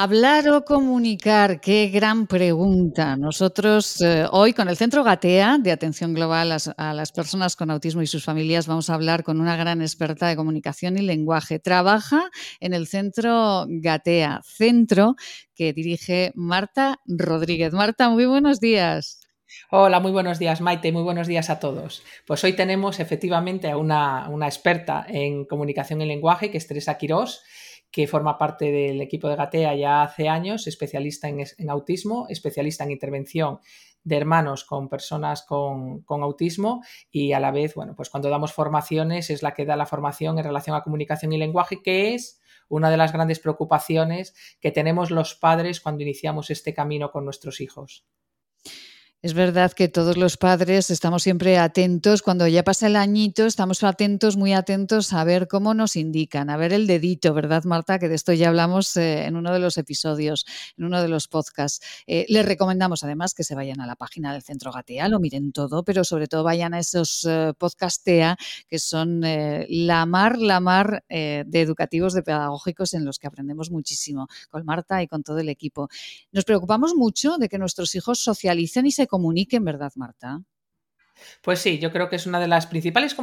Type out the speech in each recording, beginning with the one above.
Hablar o comunicar, qué gran pregunta. Nosotros eh, hoy con el Centro Gatea de Atención Global a, las Personas con Autismo y sus familias vamos a hablar con una gran experta de comunicación y lenguaje. Trabaja en el Centro Gatea, centro que dirige Marta Rodríguez. Marta, muy buenos días. Hola, muy buenos días, Maite, muy buenos días a todos. Pues hoy tenemos efectivamente a una, una experta en comunicación y lenguaje, que es Teresa Quirós que forma parte del equipo de Gatea ya hace años, especialista en, autismo, especialista en intervención de hermanos con personas con, autismo y a la vez, bueno, pues cuando damos formaciones es la que da la formación en relación a comunicación y lenguaje, que es una de las grandes preocupaciones que tenemos los padres cuando iniciamos este camino con nuestros hijos. Es verdad que todos los padres estamos siempre atentos, cuando ya pasa el añito, estamos atentos, muy atentos a ver cómo nos indican, a ver el dedito, ¿verdad, Marta? Que de esto ya hablamos eh, en uno de los episodios, en uno de los podcasts. Eh, les recomendamos además que se vayan a la página del Centro Gatea, lo miren todo, pero sobre todo vayan a esos eh, podcastea que son la mar, la mar de educativos, de pedagógicos en los que aprendemos muchísimo con Marta y con todo el equipo. Nos preocupamos mucho de que nuestros hijos socialicen y se comuniquen, ¿verdad, Marta? Pues sí, yo creo que es una de las principales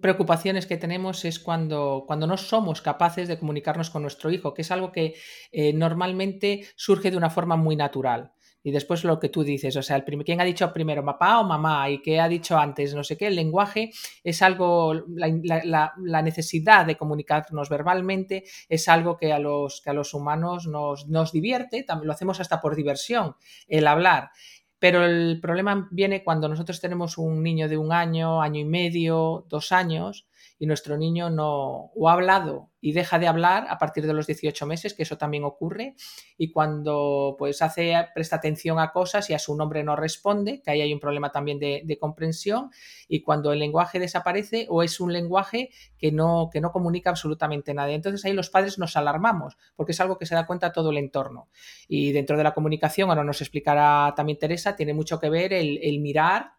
preocupaciones que tenemos es cuando, cuando no somos capaces de comunicarnos con nuestro hijo, que es algo que eh, normalmente surge de una forma muy natural. Y después lo que tú dices, o sea, el ¿quién ha dicho primero, papá o mamá? ¿Y qué ha dicho antes? No sé qué, el lenguaje es algo, la, necesidad de comunicarnos verbalmente es algo que a los, que a los humanos nos, nos divierte, también lo hacemos hasta por diversión, el hablar. Pero el problema viene cuando nosotros tenemos un niño de un año, año y medio, dos años, y nuestro niño no o ha hablado y deja de hablar a partir de los 18 meses, que eso también ocurre, y cuando pues hace, presta atención a cosas y a su nombre no responde, que ahí hay un problema también de, comprensión, y cuando el lenguaje desaparece o es un lenguaje que no, que no comunica absolutamente nada. Entonces ahí los padres nos alarmamos, porque es algo que se da cuenta todo el entorno. Y dentro de la comunicación, ahora nos explicará también Teresa, tiene mucho que ver el, el mirar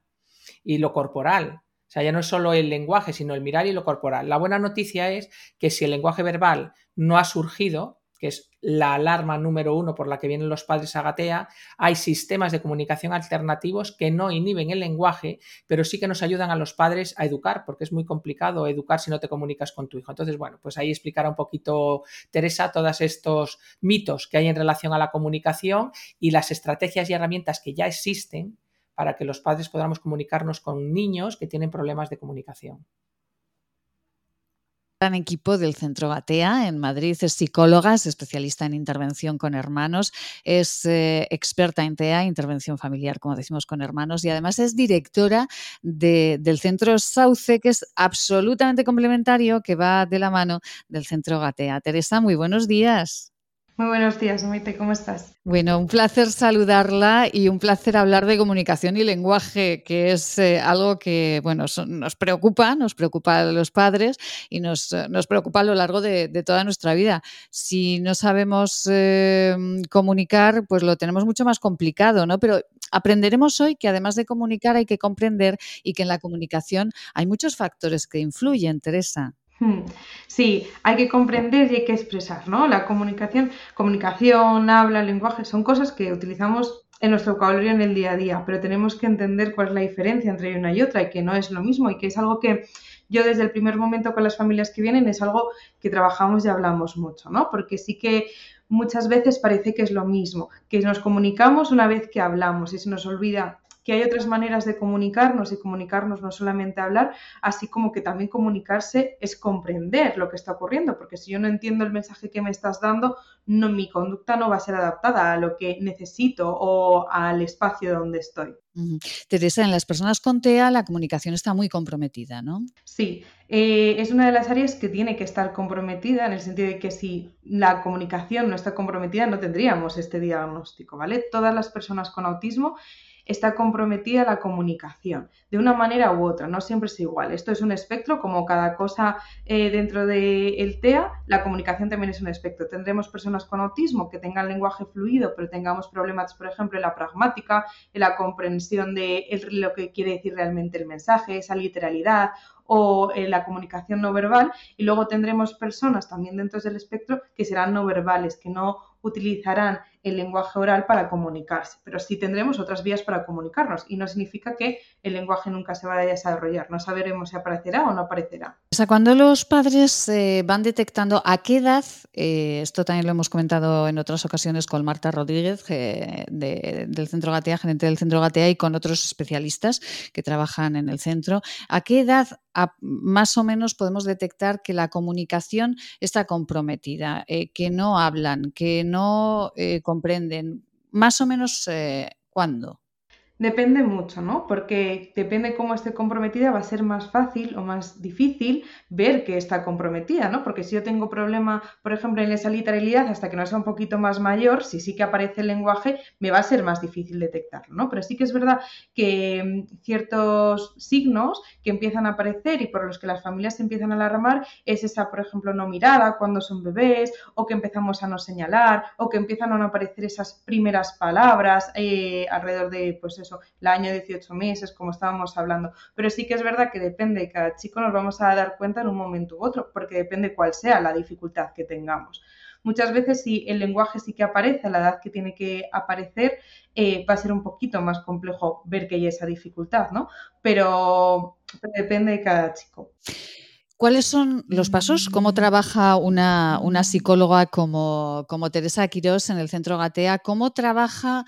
y lo corporal sea, ya no es solo el lenguaje, sino el mirar y lo corporal. La buena noticia es que si el lenguaje verbal no ha surgido, que es la alarma número uno por la que vienen los padres a Gatea, hay sistemas de comunicación alternativos que no inhiben el lenguaje, pero sí que nos ayudan a los padres a educar, porque es muy complicado educar si no te comunicas con tu hijo. Entonces, bueno, pues ahí explicará un poquito Teresa todos estos mitos que hay en relación a la comunicación y las estrategias y herramientas que ya existen para que los padres podamos comunicarnos con niños que tienen problemas de comunicación gran equipo del Centro Gatea en Madrid. Es psicóloga, es especialista en intervención con hermanos, es eh, experta en TEA, intervención familiar, como decimos, con hermanos, y además es directora del Centro Sauce, que es absolutamente complementario, que va de la mano del Centro Gatea. Teresa, muy buenos días. Muy buenos días, Maite, ¿cómo estás? Bueno, un placer saludarla y un placer hablar de comunicación y lenguaje, que es eh, algo que, bueno, nos preocupa, nos preocupa a los padres y nos, eh, nos preocupa a lo largo de, toda nuestra vida. Si no sabemos eh, comunicar, pues lo tenemos mucho más complicado, ¿no? Pero aprenderemos hoy que además de comunicar hay que comprender y que en la comunicación hay muchos factores que influyen, Teresa. Hmm. Sí, hay que comprender y hay que expresar, ¿no? La comunicación, comunicación, habla, lenguaje, son cosas que utilizamos en nuestro vocabulario en el día a día, pero tenemos que entender cuál es la diferencia entre una y otra y que no es lo mismo y que es algo que yo desde el primer momento con las familias que vienen es algo que trabajamos y hablamos mucho, ¿no? Porque sí que muchas veces parece que es lo mismo, que nos comunicamos una vez que hablamos y se nos olvida que hay otras maneras de comunicarnos y comunicarnos no solamente hablar, así como que también comunicarse es comprender lo que está ocurriendo, porque si yo no entiendo el mensaje que me estás dando, no, mi conducta no va a ser adaptada a lo que necesito o al espacio donde estoy. Teresa, en las personas con TEA la comunicación está muy comprometida, ¿no? Sí, eh, es una de las áreas que tiene que estar comprometida en el sentido de que si la comunicación no está comprometida no tendríamos este diagnóstico, ¿vale? Todas las personas con autismo está comprometida la comunicación, de una manera u otra, no siempre es igual. Esto es un espectro, como cada cosa eh, dentro del TEA, la comunicación también es un espectro. Tendremos personas con autismo que tengan lenguaje fluido, pero tengamos problemas, por ejemplo, en la pragmática, en la comprensión de lo que quiere decir realmente el mensaje, esa literalidad o en la comunicación no verbal y luego tendremos personas también dentro del espectro que serán no verbales, que no utilizarán el lenguaje oral para comunicarse, pero sí tendremos otras vías para comunicarnos y no significa que el lenguaje nunca se vaya a desarrollar, no sabremos si aparecerá o no aparecerá. O sea, cuando los padres eh, van detectando a qué edad, eh, esto también lo hemos comentado en otras ocasiones con Marta Rodríguez del Centro Gatea, gerente del Centro Gatea y con otros especialistas que trabajan en el centro, ¿a qué edad más o menos podemos detectar que la comunicación está comprometida, eh, que no hablan, que no comprenden? Más o menos, eh, ¿cuándo? Depende mucho, ¿no? Porque depende cómo esté comprometida, va a ser más fácil o más difícil ver que está comprometida, ¿no? Porque si yo tengo problema, por ejemplo, en esa literalidad, hasta que no sea un poquito más mayor, si sí que aparece el lenguaje, me va a ser más difícil detectarlo, ¿no? Pero sí que es verdad que mm, ciertos signos que empiezan a aparecer y por los que las familias se empiezan a alarmar es esa, por ejemplo, no mirada cuando son bebés, o que empezamos a no señalar, o que empiezan a no aparecer esas primeras palabras eh, alrededor de, pues, eso, el año 18 meses, como estábamos hablando. Pero sí que es verdad que depende de cada chico, nos vamos a dar cuenta en un momento u otro, porque depende cuál sea la dificultad que tengamos. Muchas veces si el lenguaje sí que aparece a la edad que tiene que aparecer, eh, va a ser un poquito más complejo ver que hay esa dificultad, ¿no? Pero, depende de cada chico. ¿Cuáles son los pasos? ¿Cómo trabaja una, psicóloga como, como Teresa Quirós en el Centro Gatea? ¿Cómo trabaja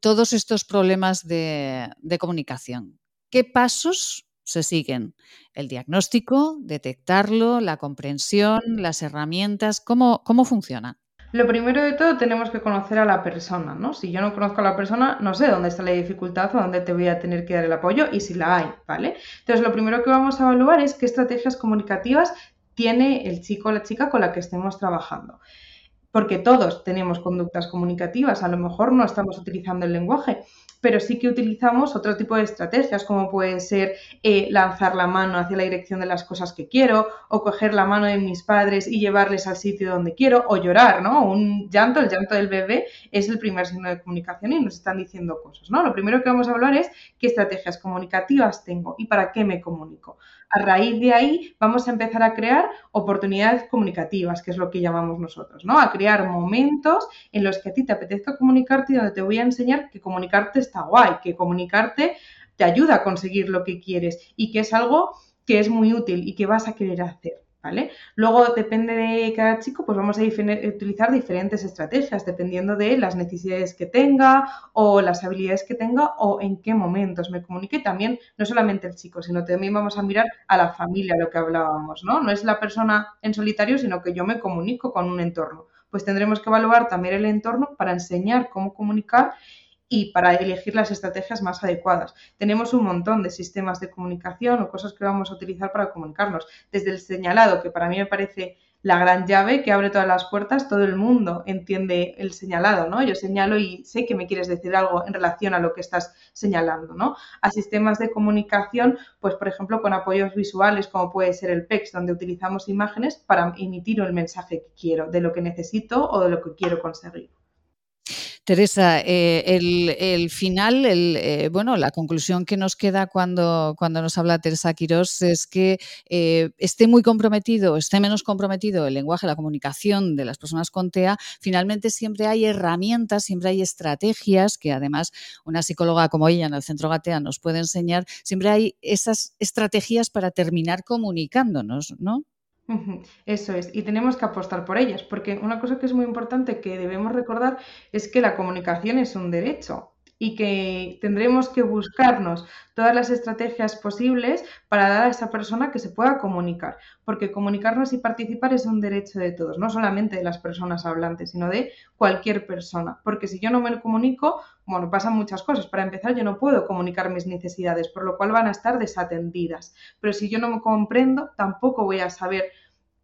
todos estos problemas de, comunicación. ¿Qué pasos se siguen? El diagnóstico, detectarlo, la comprensión, las herramientas, ¿cómo, cómo funciona? Lo primero de todo tenemos que conocer a la persona, ¿no? Si yo no conozco a la persona, no sé dónde está la dificultad o dónde te voy a tener que dar el apoyo y si la hay, ¿vale? Entonces, lo primero que vamos a evaluar es qué estrategias comunicativas tiene el chico o la chica con la que estemos trabajando porque todos tenemos conductas comunicativas, a lo mejor no estamos utilizando el lenguaje, pero sí que utilizamos otro tipo de estrategias, como puede ser eh, lanzar la mano hacia la dirección de las cosas que quiero, o coger la mano de mis padres y llevarles al sitio donde quiero, o llorar, ¿no? Un llanto, el llanto del bebé es el primer signo de comunicación y nos están diciendo cosas, ¿no? Lo primero que vamos a hablar es qué estrategias comunicativas tengo y para qué me comunico. A raíz de ahí vamos a empezar a crear oportunidades comunicativas, que es lo que llamamos nosotros, ¿no? A crear momentos en los que a ti te apetezca comunicarte y donde te voy a enseñar que comunicarte está guay, que comunicarte te ayuda a conseguir lo que quieres y que es algo que es muy útil y que vas a querer hacer. Luego, depende de cada chico, pues vamos a utilizar diferentes estrategias dependiendo de las necesidades que tenga o las habilidades que tenga o en qué momentos me comunique. También, no solamente el chico, sino también vamos a mirar a la familia, lo que hablábamos, ¿no? No es la persona en solitario, sino que yo me comunico con un entorno. Pues tendremos que evaluar también el entorno para enseñar cómo comunicar y para elegir las estrategias más adecuadas. Tenemos un montón de sistemas de comunicación o cosas que vamos a utilizar para comunicarnos. Desde el señalado, que para mí me parece la gran llave que abre todas las puertas, todo el mundo entiende el señalado, ¿no? Yo señalo y sé que me quieres decir algo en relación a lo que estás señalando, ¿no? A sistemas de comunicación, pues por ejemplo con apoyos visuales como puede ser el PEX, donde utilizamos imágenes para emitir el mensaje que quiero, de lo que necesito o de lo que quiero conseguir. Teresa, eh, el, final, el, eh, bueno, la conclusión que nos queda cuando, cuando nos habla Teresa Quirós es que eh, esté muy comprometido, esté menos comprometido el lenguaje, la comunicación de las personas con TEA, finalmente siempre hay herramientas, siempre hay estrategias que además una psicóloga como ella en el Centro Gatea nos puede enseñar, siempre hay esas estrategias para terminar comunicándonos, ¿no? Eso es, y tenemos que apostar por ellas, porque una cosa que es muy importante que debemos recordar es que la comunicación es un derecho y que tendremos que buscarnos todas las estrategias posibles para dar a esa persona que se pueda comunicar, porque comunicarnos y participar es un derecho de todos, no solamente de las personas hablantes, sino de cualquier persona, porque si yo no me comunico, bueno, pasan muchas cosas. Para empezar, yo no puedo comunicar mis necesidades, por lo cual van a estar desatendidas, pero si yo no me comprendo, tampoco voy a saber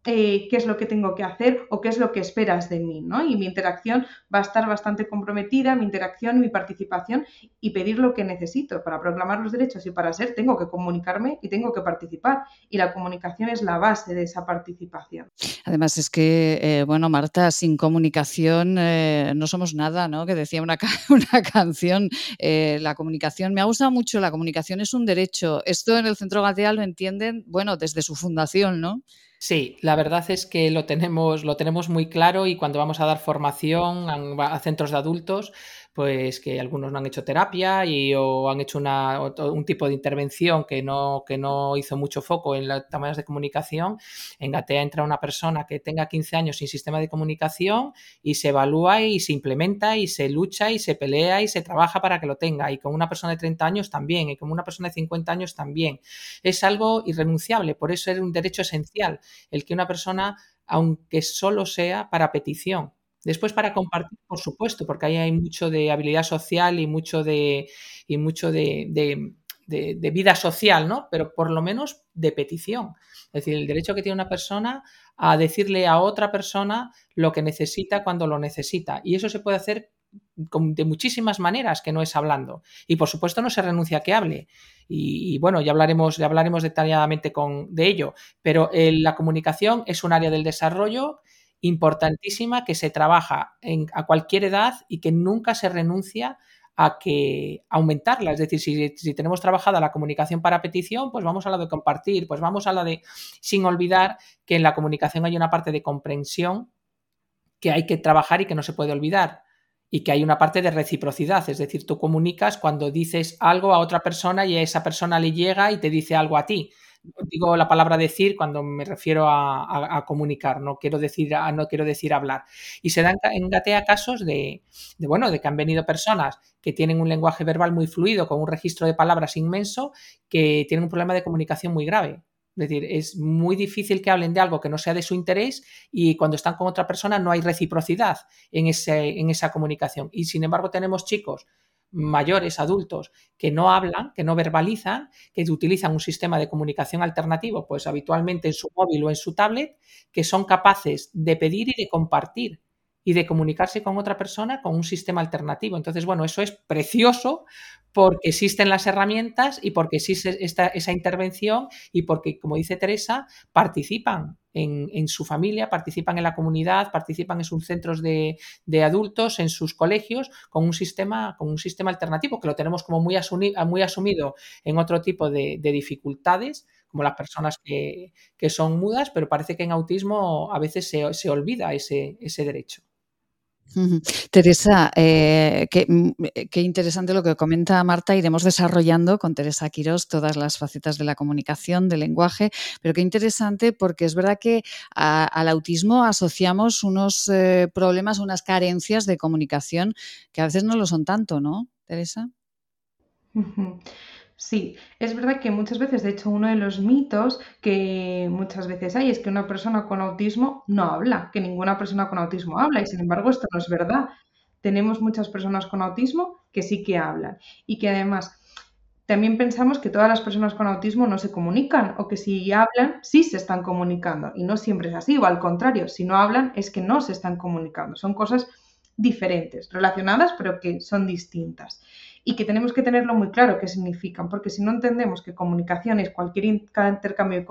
eh, qué es lo que tengo que hacer o qué es lo que esperas de mí, ¿no? Y mi interacción va a estar bastante comprometida, mi interacción, mi participación y pedir lo que necesito para proclamar los derechos y para ser tengo que comunicarme y tengo que participar. Y la comunicación es la base de esa participación. Además es que, eh, bueno, Marta, sin comunicación eh, no somos nada, ¿no? Que decía una, una canción, la comunicación, me ha gustado mucho, la comunicación es un derecho. Esto en el Centro Gatea lo entienden, bueno, desde su fundación, ¿no? Sí, la verdad es que lo tenemos, lo tenemos muy claro y cuando vamos a dar formación a, centros de adultos, pues que algunos no han hecho terapia y o han hecho una, un tipo de intervención que no, que no hizo mucho foco en las tamaños de comunicación. En Gatea entra una persona que tenga 15 años sin sistema de comunicación y se evalúa y se implementa y se lucha y se pelea y se trabaja para que lo tenga. Y con una persona de 30 años también y con una persona de 50 años también. Es algo irrenunciable, por eso es un derecho esencial el que una persona, aunque solo sea para petición, Después para compartir, por supuesto, porque ahí hay mucho de habilidad social y mucho de, y mucho de, de, vida social, ¿no? Pero por lo menos de petición. Es decir, el derecho que tiene una persona a decirle a otra persona lo que necesita cuando lo necesita. Y eso se puede hacer de muchísimas maneras que no es hablando. Y por supuesto no se renuncia a que hable. Y, bueno, ya hablaremos, ya hablaremos detalladamente con, de ello. Pero eh, la comunicación es un área del desarrollo importantísima que se trabaja a cualquier edad y que nunca se renuncia a que aumentarla. Es decir, si, tenemos trabajada la comunicación para petición, pues vamos a la de compartir, pues vamos a la de, sin olvidar que en la comunicación hay una parte de comprensión que hay que trabajar y que no se puede olvidar. Y que hay una parte de reciprocidad, es decir, tú comunicas cuando dices algo a otra persona y a esa persona le llega y te dice algo a ti digo la palabra decir cuando me refiero a, comunicar, no quiero decir, no quiero decir hablar. Y se dan en Gatea casos de, bueno, de que han venido personas que tienen un lenguaje verbal muy fluido, con un registro de palabras inmenso, que tienen un problema de comunicación muy grave. Es decir, es muy difícil que hablen de algo que no sea de su interés y cuando están con otra persona no hay reciprocidad en, ese, en esa comunicación. Y sin embargo tenemos chicos mayores, adultos, que no hablan, que no verbalizan, que utilizan un sistema de comunicación alternativo, pues habitualmente en su móvil o en su tablet, que son capaces de pedir y de compartir y de comunicarse con otra persona con un sistema alternativo. Entonces, bueno, eso es precioso porque existen las herramientas y porque existe esta, esa intervención y porque, como dice Teresa, participan en, su familia, participan en la comunidad, participan en sus centros de, adultos, en sus colegios, con un sistema, con un sistema alternativo que lo tenemos como muy, muy asumido en otro tipo de, dificultades, como las personas que, son mudas, pero parece que en autismo a veces se, se olvida ese, ese derecho. Teresa, eh, mm, eh, qué, interesante lo que comenta Marta. Iremos desarrollando con Teresa Quirós todas las facetas de la comunicación, del lenguaje, pero qué interesante porque es verdad que al autismo asociamos unos eh, problemas, unas carencias de comunicación que a veces no lo son tanto, ¿no, Teresa? Sí, es verdad que muchas veces, de hecho, uno de los mitos que muchas veces hay es que una persona con autismo no habla, que ninguna persona con autismo habla y sin embargo esto no es verdad. Tenemos muchas personas con autismo que sí que hablan y que además también pensamos que todas las personas con autismo no se comunican o que si hablan sí se están comunicando y no siempre es así o al contrario, si no hablan es que no se están comunicando. Son cosas diferentes, relacionadas pero que son distintas y que tenemos que tenerlo muy claro qué significan, porque si no entendemos que comunicación es cualquier intercambio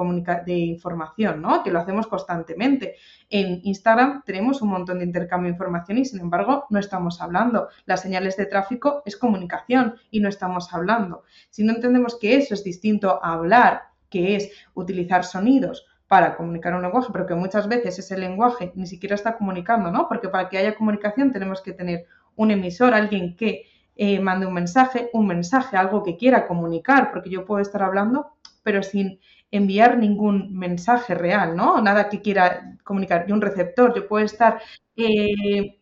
de, información, ¿no? que lo hacemos constantemente. En Instagram tenemos un montón de intercambio de información y sin embargo no estamos hablando. Las señales de tráfico es comunicación y no estamos hablando. Si no entendemos que eso es distinto a hablar, que es utilizar sonidos, para comunicar un lenguaje, pero que muchas veces ese lenguaje ni siquiera está comunicando, ¿no? Porque para que haya comunicación tenemos que tener un emisor, alguien que eh, mande un mensaje, un mensaje, algo que quiera comunicar, porque yo puedo estar hablando, pero sin enviar ningún mensaje real, ¿no? Nada que quiera comunicar. Y un receptor, yo puedo estar eh,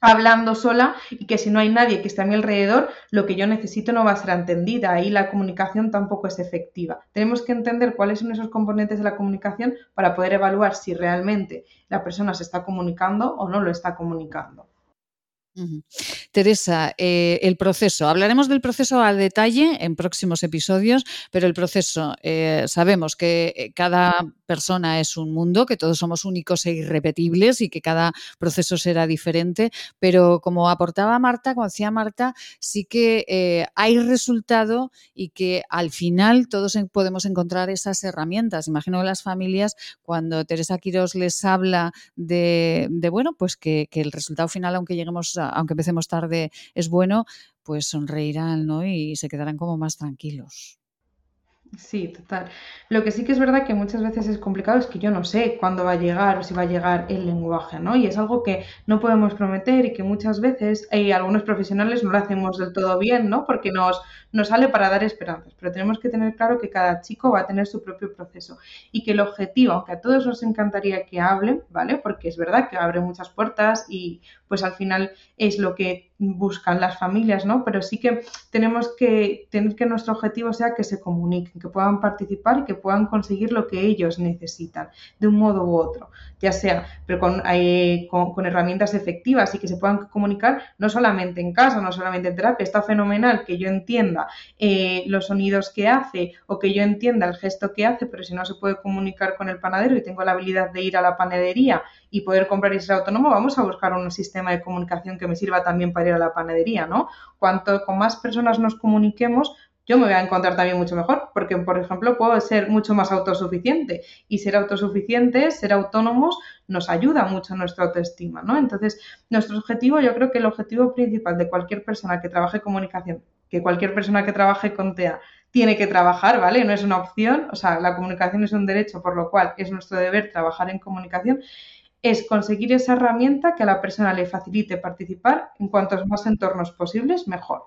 hablando sola y que si no hay nadie que esté a mi alrededor, lo que yo necesito no va a ser entendida. Ahí la comunicación tampoco es efectiva. Tenemos que entender cuáles son esos componentes de la comunicación para poder evaluar si realmente la persona se está comunicando o no lo está comunicando. Teresa, eh, el proceso. Hablaremos del proceso al detalle en próximos episodios, pero el proceso, eh, sabemos que eh, cada persona es un mundo, que todos somos únicos e irrepetibles y que cada proceso será diferente, pero como aportaba Marta, como decía Marta, sí que eh, hay resultado y que al final todos podemos encontrar esas herramientas. Imagino que las familias, cuando Teresa Quiros les habla de, bueno, pues que, el resultado final, aunque lleguemos, aunque empecemos tarde, es bueno, pues sonreirán, ¿no? Y se quedarán como más tranquilos. Sí, total. Lo que sí que es verdad que muchas veces es complicado es que yo no sé cuándo va a llegar o si va a llegar el lenguaje, ¿no? Y es algo que no podemos prometer y que muchas veces hay algunos profesionales no lo hacemos del todo bien, ¿no? Porque nos, nos sale para dar esperanzas, pero tenemos que tener claro que cada chico va a tener su propio proceso y que el objetivo, aunque a todos nos encantaría que hablen, ¿vale? Porque es verdad que abre muchas puertas y pues al final es lo que buscan las familias, ¿no? Pero sí que tenemos que tener que nuestro objetivo sea que se comuniquen, que puedan participar y que puedan conseguir lo que ellos necesitan, de un modo u otro, ya sea, pero con, eh, con, herramientas efectivas y que se puedan comunicar no solamente en casa, no solamente en terapia, está fenomenal que yo entienda eh, los sonidos que hace o que yo entienda el gesto que hace, pero si no se puede comunicar con el panadero y tengo la habilidad de ir a la panadería y poder comprar y ser autónomo, vamos a buscar un sistema de comunicación que me sirva también para ir a la panadería, ¿no? Cuanto con más personas nos comuniquemos, yo me voy a encontrar también mucho mejor, porque, por ejemplo, puedo ser mucho más autosuficiente y ser autosuficiente, ser autónomos, nos ayuda mucho nuestra autoestima, ¿no? Entonces, nuestro objetivo, yo creo que el objetivo principal de cualquier persona que trabaje comunicación, que cualquier persona que trabaje con TEA tiene que trabajar, ¿vale? No es una opción, o sea, la comunicación es un derecho, por lo cual es nuestro deber trabajar en comunicación, es conseguir esa herramienta que a la persona le facilite participar en cuantos más entornos posibles, mejor.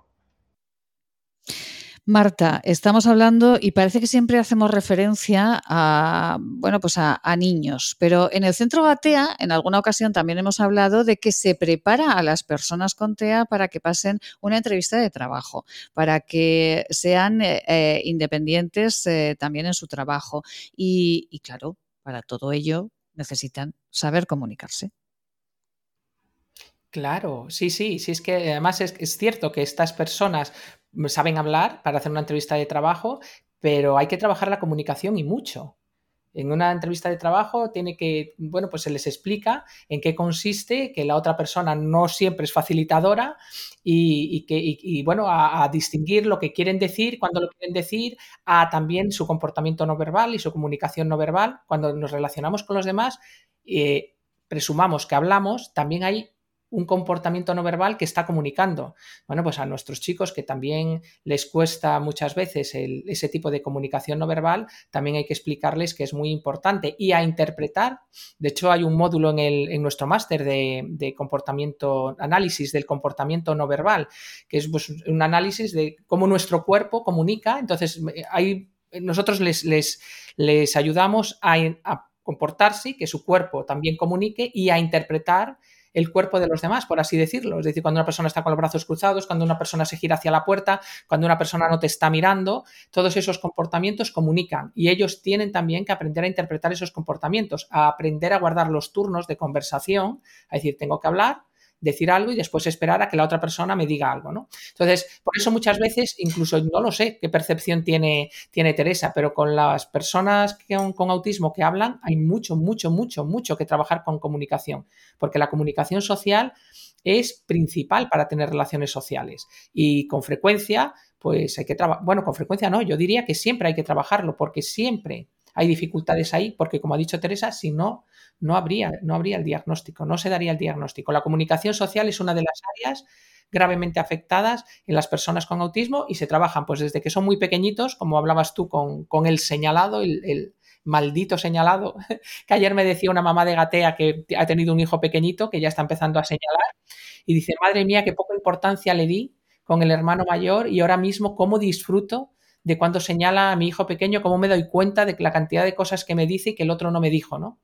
Marta, estamos hablando y parece que siempre hacemos referencia a, bueno, pues a, niños, pero en el centro Gatea, en alguna ocasión también hemos hablado de que se prepara a las personas con TEA para que pasen una entrevista de trabajo, para que sean eh, eh, independientes eh, también en su trabajo. Y, y claro, para todo ello necesitan saber comunicarse. Claro, sí, sí, sí, es que además es, es, cierto que estas personas saben hablar para hacer una entrevista de trabajo, pero hay que trabajar la comunicación y mucho. En una entrevista de trabajo tiene que, bueno, pues se les explica en qué consiste, que la otra persona no siempre es facilitadora y, que, bueno, a, distinguir lo que quieren decir, cuando lo quieren decir, a también su comportamiento no verbal y su comunicación no verbal. Cuando nos relacionamos con los demás, eh, presumamos que hablamos, también hay un comportamiento no verbal que está comunicando. Bueno, pues a nuestros chicos que también les cuesta muchas veces ese tipo de comunicación no verbal, también hay que explicarles que es muy importante y a interpretar. De hecho, hay un módulo en, el, en nuestro máster de, comportamiento, análisis del comportamiento no verbal, que es pues, un análisis de cómo nuestro cuerpo comunica. Entonces, nosotros les, les, les ayudamos a comportarse, que su cuerpo también comunique y a interpretar el cuerpo de los demás, por así decirlo. Es decir, cuando una persona está con los brazos cruzados, cuando una persona se gira hacia la puerta, cuando una persona no te está mirando, todos esos comportamientos comunican y ellos tienen también que aprender a interpretar esos comportamientos, a aprender a guardar los turnos de conversación, a decir, tengo que hablar, decir algo y después esperar a que la otra persona me diga algo, ¿no? Entonces, por eso muchas veces, incluso no lo sé qué percepción tiene, tiene Teresa, pero con las personas con autismo que hablan, hay mucho, mucho, mucho, mucho que trabajar con comunicación, porque la comunicación social es principal para tener relaciones sociales y con frecuencia, pues hay que trabajar, bueno, con frecuencia no, yo diría que siempre hay que trabajarlo, porque siempre hay dificultades ahí, porque como ha dicho Teresa, si no, no habría, no habría el diagnóstico, no se daría el diagnóstico. La comunicación social es una de las áreas gravemente afectadas en las personas con autismo y se trabajan pues desde que son muy pequeñitos, como hablabas tú con, el señalado, el, maldito señalado, que ayer me decía una mamá de Gatea que ha tenido un hijo pequeñito que ya está empezando a señalar y dice, madre mía, qué poca importancia le di con el hermano mayor y ahora mismo cómo disfruto de cuando señala a mi hijo pequeño, cómo me doy cuenta de la cantidad de cosas que me dice y que el otro no me dijo, ¿no?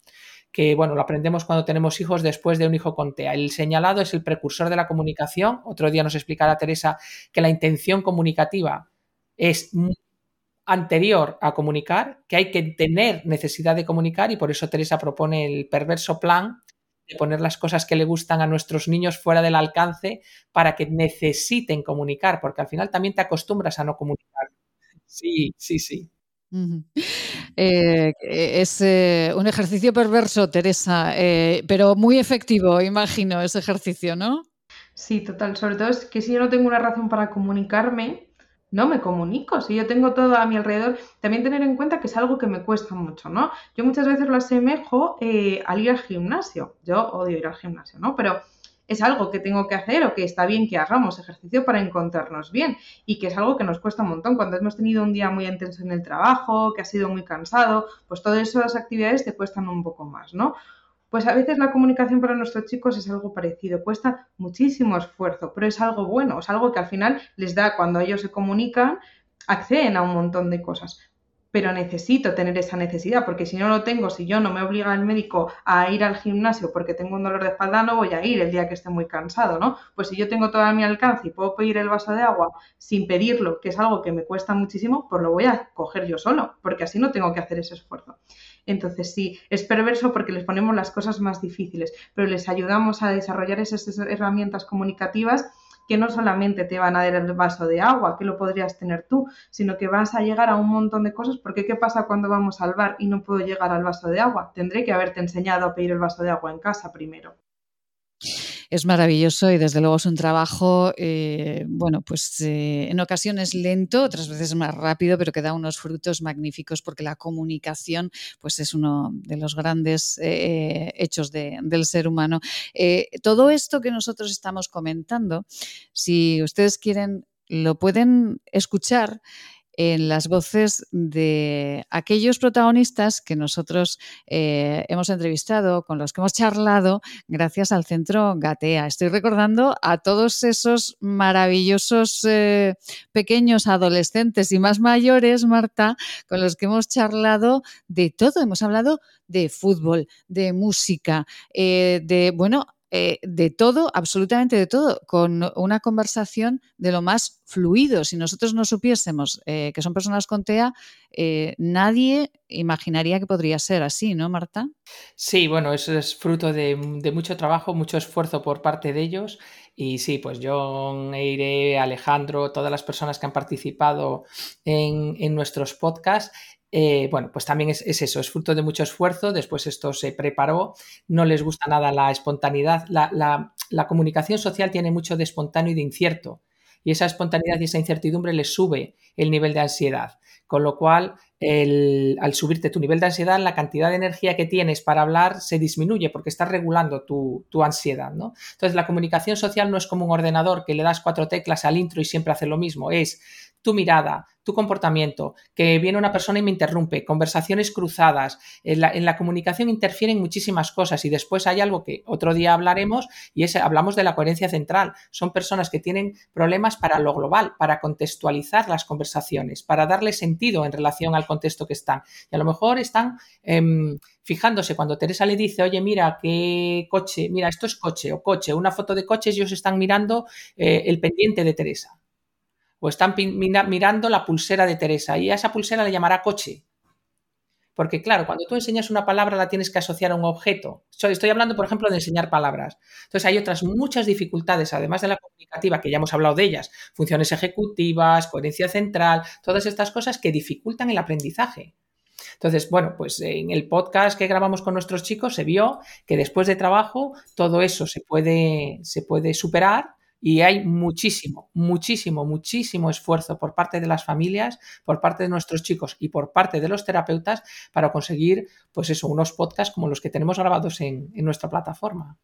que bueno, lo aprendemos cuando tenemos hijos después de un hijo con TEA. El señalado es el precursor de la comunicación. Otro día nos explicará Teresa que la intención comunicativa es anterior a comunicar, que hay que tener necesidad de comunicar y por eso Teresa propone el perverso plan de poner las cosas que le gustan a nuestros niños fuera del alcance para que necesiten comunicar, porque al final también te acostumbras a no comunicar. Sí, sí, sí. Eh, es eh, un ejercicio perverso, Teresa, eh, pero muy efectivo, imagino, ese ejercicio, ¿no? Sí, total. Sobre todo es que si yo no tengo una razón para comunicarme, no me comunico. Si yo tengo todo a mi alrededor, también tener en cuenta que es algo que me cuesta mucho, ¿no? Yo muchas veces lo asemejo al ir al gimnasio. Yo odio ir al gimnasio, ¿no? Pero es algo que tengo que hacer o que está bien que hagamos ejercicio para encontrarnos bien y que es algo que nos cuesta un montón. Cuando hemos tenido un día muy intenso en el trabajo, que ha sido muy cansado, pues todas esas actividades te cuestan un poco más, ¿no? Pues a veces la comunicación para nuestros chicos es algo parecido, cuesta muchísimo esfuerzo, pero es algo bueno, es algo que al final les da, cuando ellos se comunican, acceden a un montón de cosas pero necesito tener esa necesidad, porque si no lo tengo, si yo no me obliga el médico a ir al gimnasio porque tengo un dolor de espalda, no voy a ir el día que esté muy cansado, ¿no? Pues si yo tengo todo a mi alcance y puedo pedir el vaso de agua sin pedirlo, que es algo que me cuesta muchísimo, pues lo voy a coger yo solo, porque así no tengo que hacer ese esfuerzo. Entonces sí, es perverso porque les ponemos las cosas más difíciles, pero les ayudamos a desarrollar esas herramientas comunicativas que no solamente te van a dar el vaso de agua, que lo podrías tener tú, sino que vas a llegar a un montón de cosas, porque ¿qué pasa cuando vamos al bar y no puedo llegar al vaso de agua? Tendré que haberte enseñado a pedir el vaso de agua en casa primero es maravilloso y desde luego es un trabajo, eh, bueno, pues eh, en ocasiones lento, otras veces más rápido, pero que da unos frutos magníficos porque la comunicación pues es uno de los grandes eh, hechos del ser humano. todo esto que nosotros estamos comentando, si ustedes quieren, lo pueden escuchar en las voces de aquellos protagonistas que nosotros eh, hemos entrevistado, con los que hemos charlado, gracias al Centro Gatea. Estoy recordando a todos esos maravillosos eh, pequeños adolescentes y más mayores, Marta, con los que hemos charlado de todo. Hemos hablado de fútbol, de música, eh, de, bueno, eh, de todo, absolutamente de todo, con una conversación de lo más fluido. Si nosotros no supiésemos eh, que son personas con TEA, eh, nadie imaginaría que podría ser así, ¿no, Marta? Sí, bueno, eso es fruto de, mucho trabajo, mucho esfuerzo por parte de ellos. Y sí, pues yo, Eire, Alejandro, todas las personas que han participado en, en nuestros podcasts, eh, bueno, pues también es, eso, es fruto de mucho esfuerzo, después esto se preparó, no les gusta nada la espontaneidad, la, comunicación social tiene mucho de espontáneo y de incierto, y esa espontaneidad y esa incertidumbre les sube el nivel de ansiedad, con lo cual al subirte tu nivel de ansiedad, la cantidad de energía que tienes para hablar se disminuye porque estás regulando tu, tu ansiedad, ¿no? Entonces la comunicación social no es como un ordenador que le das cuatro teclas al intro y siempre hace lo mismo, es tu mirada, tu comportamiento, que viene una persona y me interrumpe, conversaciones cruzadas, en la, comunicación interfieren muchísimas cosas y después hay algo que otro día hablaremos y es, hablamos de la coherencia central. Son personas que tienen problemas para lo global, para contextualizar las conversaciones, para darle sentido en relación al contexto que están. Y a lo mejor están em, fijándose cuando Teresa le dice, oye, mira, qué coche, mira, esto es coche o coche, una foto de coches, ellos están mirando eh, el pendiente de Teresa o están mirando la pulsera de Teresa y a esa pulsera le llamará coche. Porque claro, cuando tú enseñas una palabra la tienes que asociar a un objeto. Estoy hablando, por ejemplo, de enseñar palabras. Entonces hay otras muchas dificultades, además de la comunicativa, que ya hemos hablado de ellas, funciones ejecutivas, coherencia central, todas estas cosas que dificultan el aprendizaje. Entonces, bueno, pues en el podcast que grabamos con nuestros chicos se vio que después de trabajo todo eso se puede, se puede superar y hay muchísimo, muchísimo, muchísimo esfuerzo por parte de las familias, por parte de nuestros chicos y por parte de los terapeutas para conseguir, pues eso, unos podcasts como los que tenemos grabados en, en nuestra plataforma.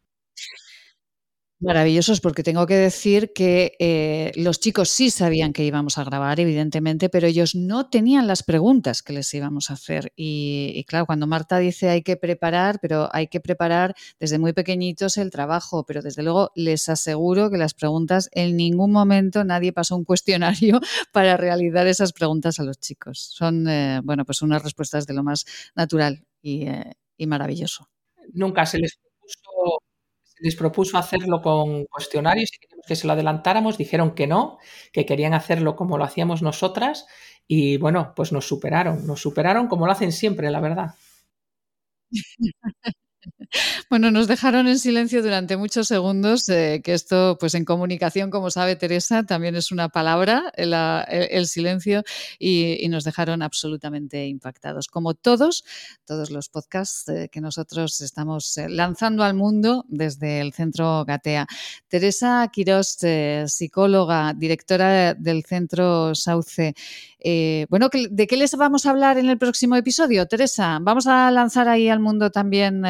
Maravillosos, porque tengo que decir que eh, los chicos sí sabían que íbamos a grabar, evidentemente, pero ellos no tenían las preguntas que les íbamos a hacer. Y, claro, cuando Marta dice hay que preparar, pero hay que preparar desde muy pequeñitos el trabajo, pero desde luego les aseguro que las preguntas en ningún momento nadie pasó un cuestionario para realizar esas preguntas a los chicos. Son, eh, bueno, pues unas respuestas de lo más natural y, eh, y maravilloso. Nunca se les puso les propuso hacerlo con cuestionarios y que se lo adelantáramos, dijeron que no, que querían hacerlo como lo hacíamos nosotras y bueno, pues nos superaron, nos superaron como lo hacen siempre, la verdad. Bueno, nos dejaron en silencio durante muchos segundos, eh, que esto, pues en comunicación, como sabe Teresa, también es una palabra, el, silencio, y, nos dejaron absolutamente impactados. Como todos, todos los podcasts eh, que nosotros estamos eh, lanzando al mundo desde el Centro Gatea. Teresa Quirós, psicóloga, directora del Centro Sauce. bueno, ¿de qué les vamos a hablar en el próximo episodio, Teresa? Vamos a lanzar ahí al mundo también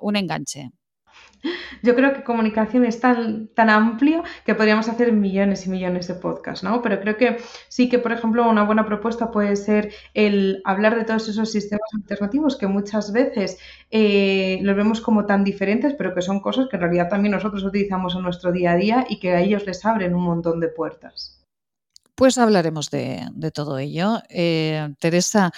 un enganche? Yo creo que comunicación es tan, tan amplio que podríamos hacer millones y millones de podcasts, ¿no? Pero creo que sí que, por ejemplo, una buena propuesta puede ser el hablar de todos esos sistemas alternativos que muchas veces eh, los vemos como tan diferentes, pero que son cosas que en realidad también nosotros utilizamos en nuestro día a día y que a ellos les abren un montón de puertas. Pues hablaremos de, todo ello. Eh, Teresa,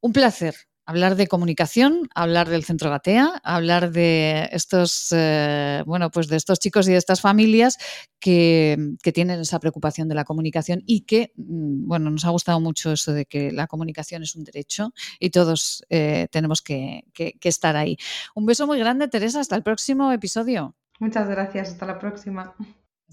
un placer hablar de comunicación, hablar del centro Gatea, hablar de estos, eh, bueno, pues de estos chicos y de estas familias que, tienen esa preocupación de la comunicación y que, mm, bueno, nos ha gustado mucho eso de que la comunicación es un derecho y todos eh, tenemos que estar ahí. Un beso muy grande, Teresa. Hasta el próximo episodio. Muchas gracias. Hasta la próxima.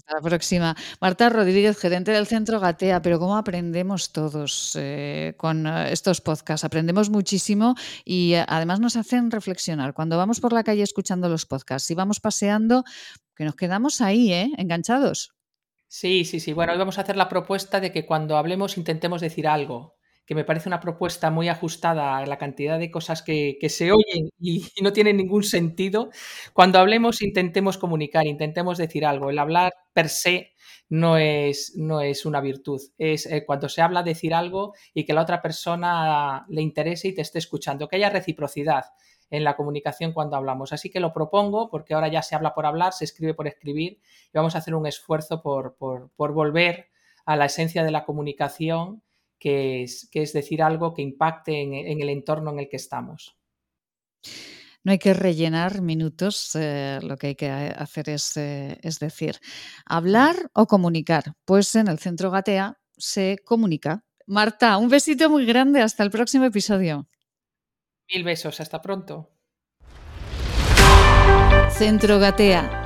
Hasta la próxima. Marta Rodríguez, gerente del Centro Gatea, pero ¿cómo aprendemos todos eh, con eh, estos podcasts? Aprendemos muchísimo y eh, además nos hacen reflexionar. Cuando vamos por la calle escuchando los podcasts y vamos paseando, que nos quedamos ahí, ¿eh? Enganchados. Sí, sí, sí. Bueno, hoy vamos a hacer la propuesta de que cuando hablemos intentemos decir algo que me parece una propuesta muy ajustada a la cantidad de cosas que, se oyen y, no tienen ningún sentido. Cuando hablemos, intentemos comunicar, intentemos decir algo. El hablar per se no es, no es una virtud. Es eh, cuando se habla decir algo y que la otra persona le interese y te esté escuchando, que haya reciprocidad en la comunicación cuando hablamos. Así que lo propongo porque ahora ya se habla por hablar, se escribe por escribir y vamos a hacer un esfuerzo por, por volver a la esencia de la comunicación que es, que es decir algo que impacte en, el entorno en el que estamos. No hay que rellenar minutos, eh, lo que hay que hacer es, eh, es, decir, hablar o comunicar. Pues en el Centro Gatea se comunica. Marta, un besito muy grande, hasta el próximo episodio. Mil besos, hasta pronto. Centro Gatea